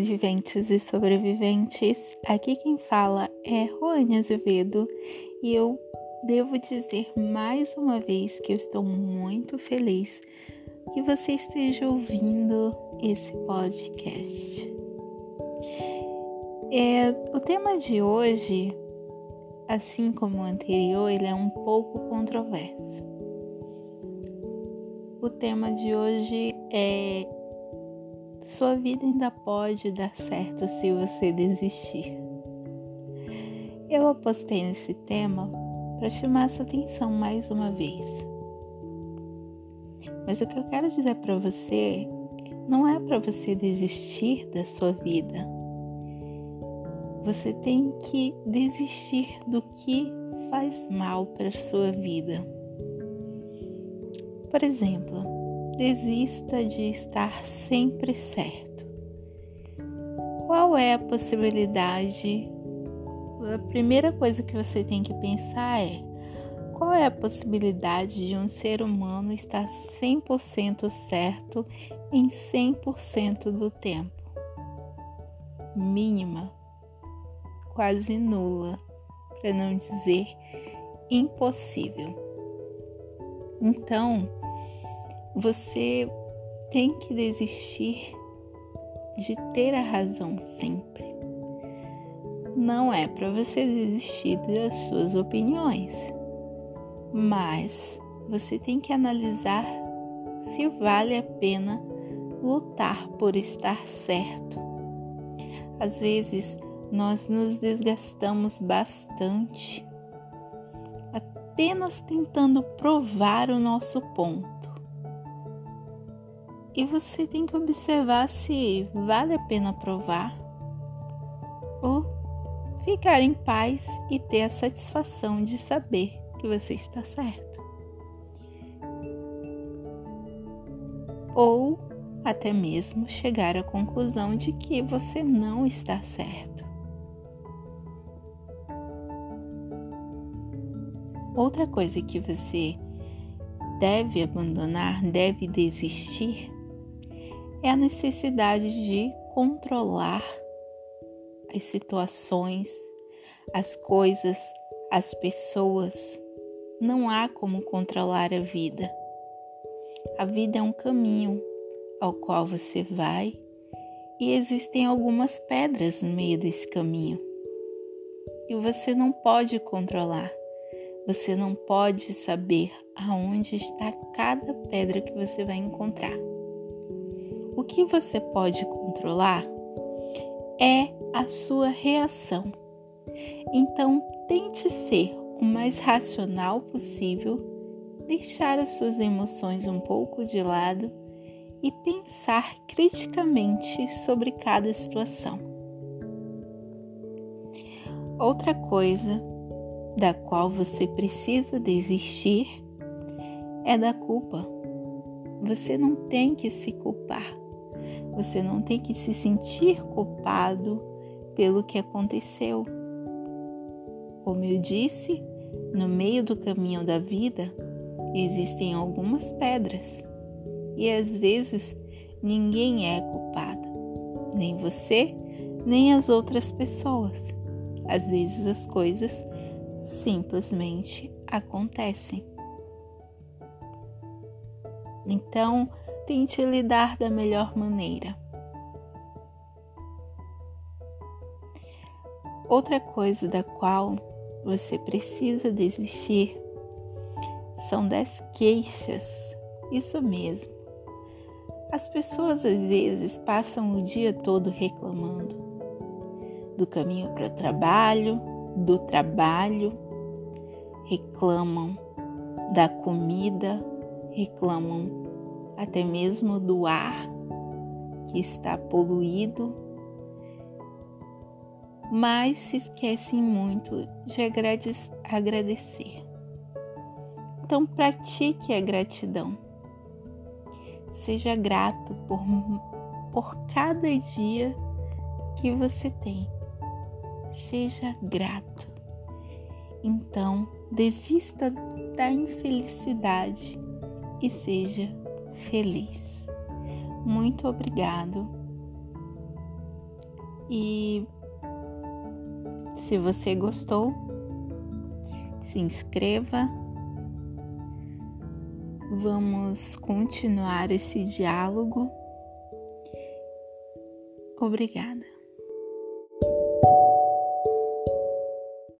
Viventes e sobreviventes. Aqui quem fala é Ruane Azevedo e eu devo dizer mais uma vez que eu estou muito feliz que você esteja ouvindo esse podcast. É, o tema de hoje, assim como o anterior, ele é um pouco controverso. O tema de hoje é sua vida ainda pode dar certo se você desistir. Eu apostei nesse tema para chamar sua atenção mais uma vez. Mas o que eu quero dizer para você não é para você desistir da sua vida. Você tem que desistir do que faz mal para sua vida. Por exemplo, desista de estar sempre certo. Qual é a possibilidade? A primeira coisa que você tem que pensar é: qual é a possibilidade de um ser humano estar 100% certo em 100% do tempo? Mínima, quase nula, para não dizer impossível. Então, você tem que desistir de ter a razão sempre. Não é para você desistir das suas opiniões, mas você tem que analisar se vale a pena lutar por estar certo. Às vezes, nós nos desgastamos bastante apenas tentando provar o nosso ponto e você tem que observar se vale a pena provar ou ficar em paz e ter a satisfação de saber que você está certo. Ou até mesmo chegar à conclusão de que você não está certo. Outra coisa que você deve abandonar, deve desistir, é a necessidade de controlar as situações, as coisas, as pessoas. Não há como controlar a vida. A vida é um caminho ao qual você vai e existem algumas pedras no meio desse caminho. E você não pode controlar. Você não pode saber aonde está cada pedra que você vai encontrar. O que você pode controlar é a sua reação. Então, tente ser o mais racional possível, deixar as suas emoções um pouco de lado e pensar criticamente sobre cada situação. Outra coisa da qual você precisa desistir é da culpa. Você não tem que se culpar. Você não tem que se sentir culpado pelo que aconteceu. Como eu disse, no meio do caminho da vida existem algumas pedras e às vezes ninguém é culpado, nem você, nem as outras pessoas. Às vezes as coisas simplesmente acontecem. Então, tente lidar da melhor maneira. Outra coisa da qual você precisa desistir são das queixas. Isso mesmo. As pessoas às vezes passam o dia todo reclamando do caminho para o trabalho, do trabalho, reclamam da comida, reclamam até mesmo do ar que está poluído, mas se esquecem muito de agradecer. Então, pratique a gratidão. Seja grato por, por cada dia que você tem. Seja grato. Então, desista da infelicidade e seja feliz. Muito obrigado E se você gostou, se inscreva. Vamos continuar esse diálogo. Obrigada.